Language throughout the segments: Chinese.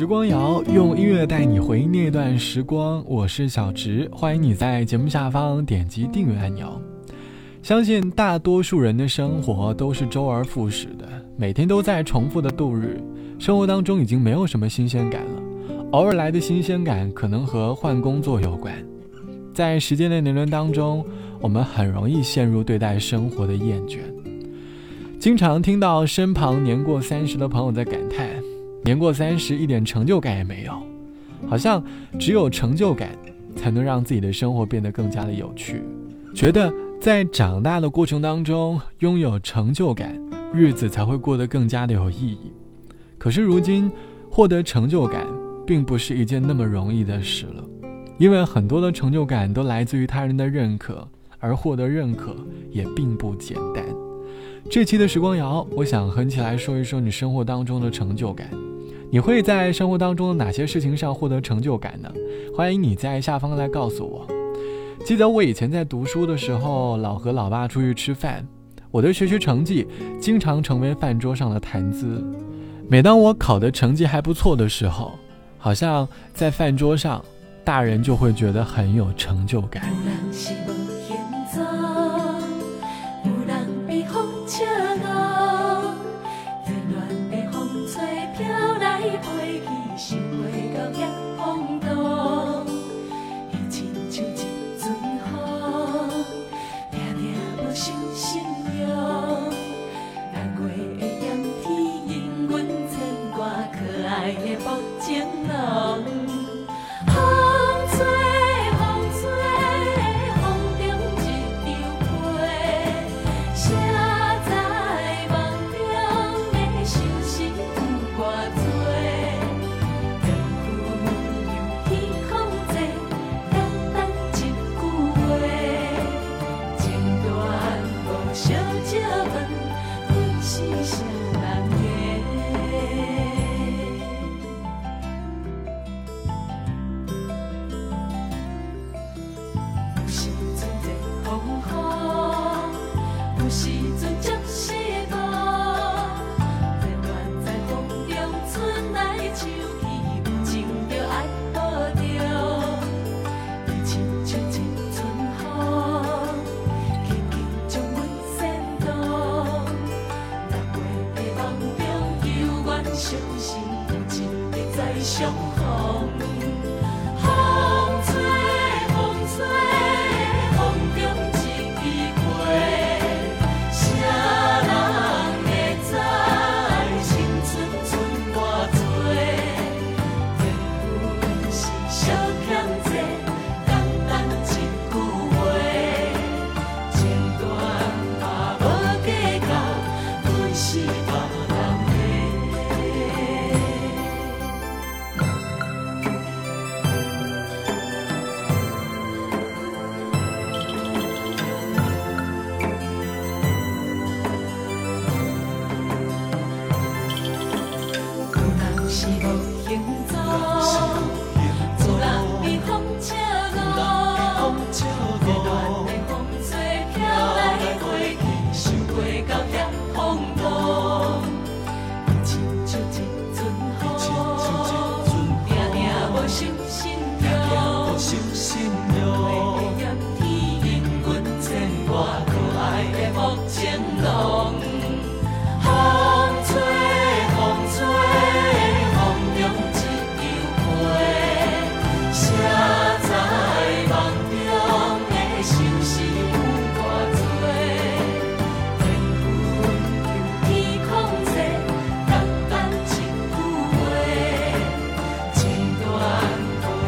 时光谣用音乐带你回忆那段时光，我是小植，欢迎你在节目下方点击订阅按钮。相信大多数人的生活都是周而复始的，每天都在重复的度日，生活当中已经没有什么新鲜感了。偶尔来的新鲜感可能和换工作有关，在时间的年轮当中，我们很容易陷入对待生活的厌倦。经常听到身旁年过三十的朋友在感叹：年过三十一点成就感也没有，好像只有成就感才能让自己的生活变得更加的有趣，觉得。在长大的过程当中，拥有成就感，日子才会过得更加的有意义。可是如今，获得成就感并不是一件那么容易的事了，因为很多的成就感都来自于他人的认可，而获得认可也并不简单。这期的时光谣，我想和你一起来说一说你生活当中的成就感。你会在生活当中的哪些事情上获得成就感呢？欢迎你在下方来告诉我。记得我以前在读书的时候，老和老爸出去吃饭，我的学习成绩经常成为饭桌上的谈资。每当我考的成绩还不错的时候，好像在饭桌上，大人就会觉得很有成就感。No. you.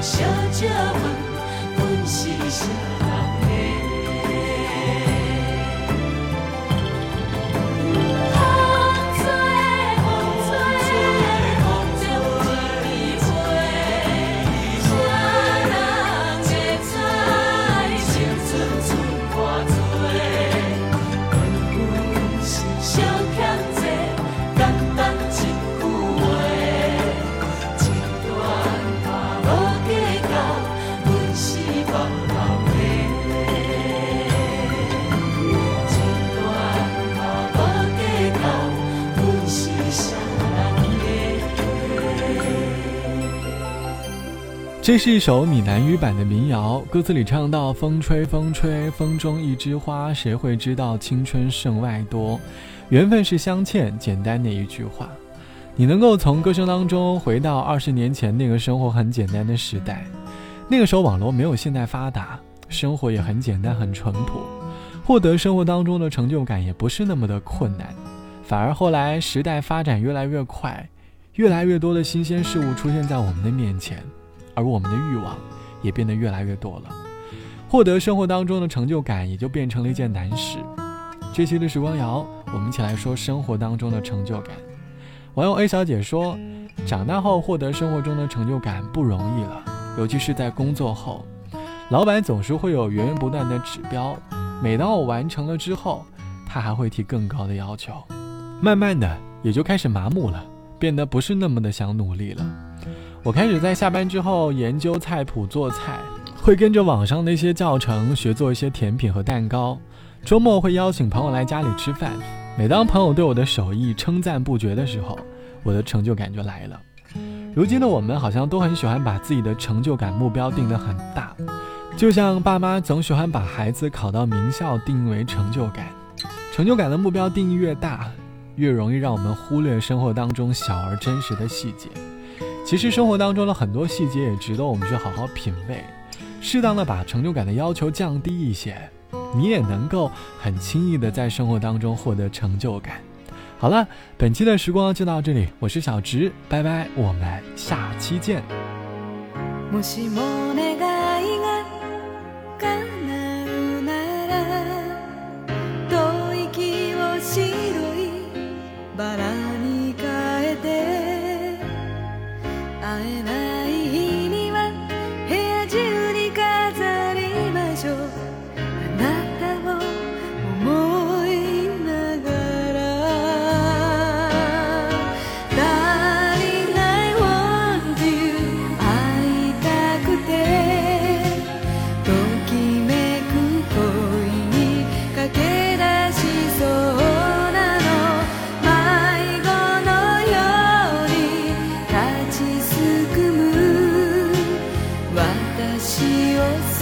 小家问阮是谁？这是一首闽南语版的民谣，歌词里唱到：“风吹风吹，风中一枝花，谁会知道青春胜外多？缘分是相欠。”简单的一句话，你能够从歌声当中回到二十年前那个生活很简单的时代。那个时候网络没有现在发达，生活也很简单很淳朴，获得生活当中的成就感也不是那么的困难。反而后来时代发展越来越快，越来越多的新鲜事物出现在我们的面前。而我们的欲望也变得越来越多了，获得生活当中的成就感也就变成了一件难事。这期的时光谣，我们一起来说生活当中的成就感。网友 A 小姐说：“长大后获得生活中的成就感不容易了，尤其是在工作后，老板总是会有源源不断的指标，每当我完成了之后，他还会提更高的要求，慢慢的也就开始麻木了，变得不是那么的想努力了。”我开始在下班之后研究菜谱做菜，会跟着网上那些教程学做一些甜品和蛋糕。周末会邀请朋友来家里吃饭。每当朋友对我的手艺称赞不绝的时候，我的成就感就来了。如今的我们好像都很喜欢把自己的成就感目标定得很大，就像爸妈总喜欢把孩子考到名校定义为成就感。成就感的目标定义越大，越容易让我们忽略生活当中小而真实的细节。其实生活当中的很多细节也值得我们去好好品味，适当的把成就感的要求降低一些，你也能够很轻易的在生活当中获得成就感。好了，本期的时光就到这里，我是小植，拜拜，我们下期见。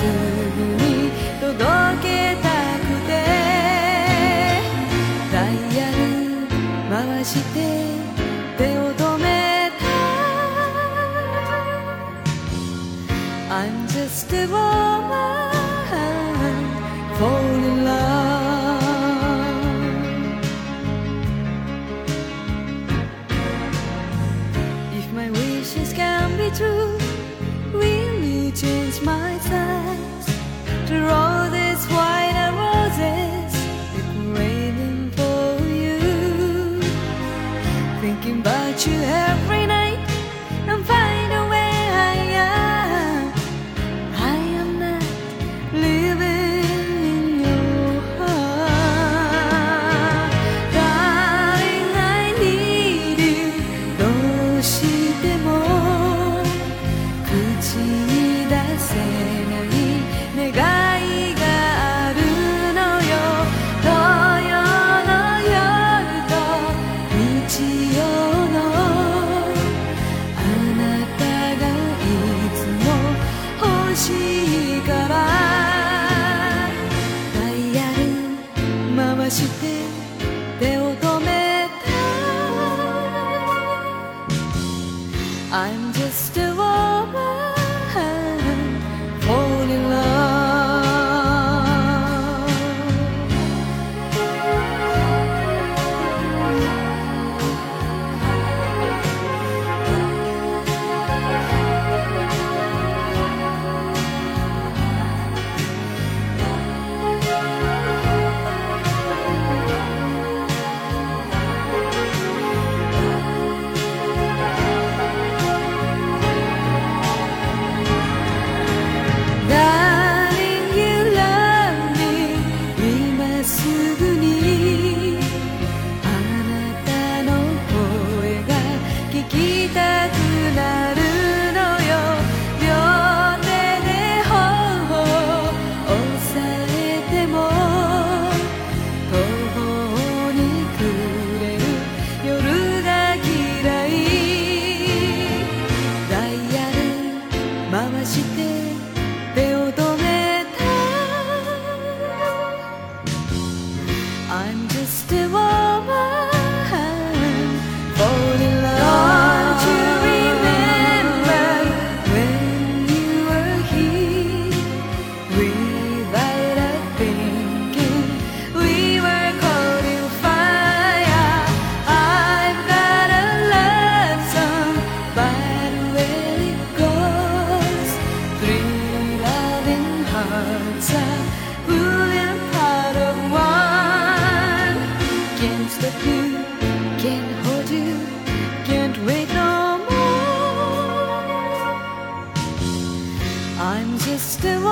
すぐに届けたくて。ダイヤル回して手を止めた。I'm just a boy I'm して手を Times are still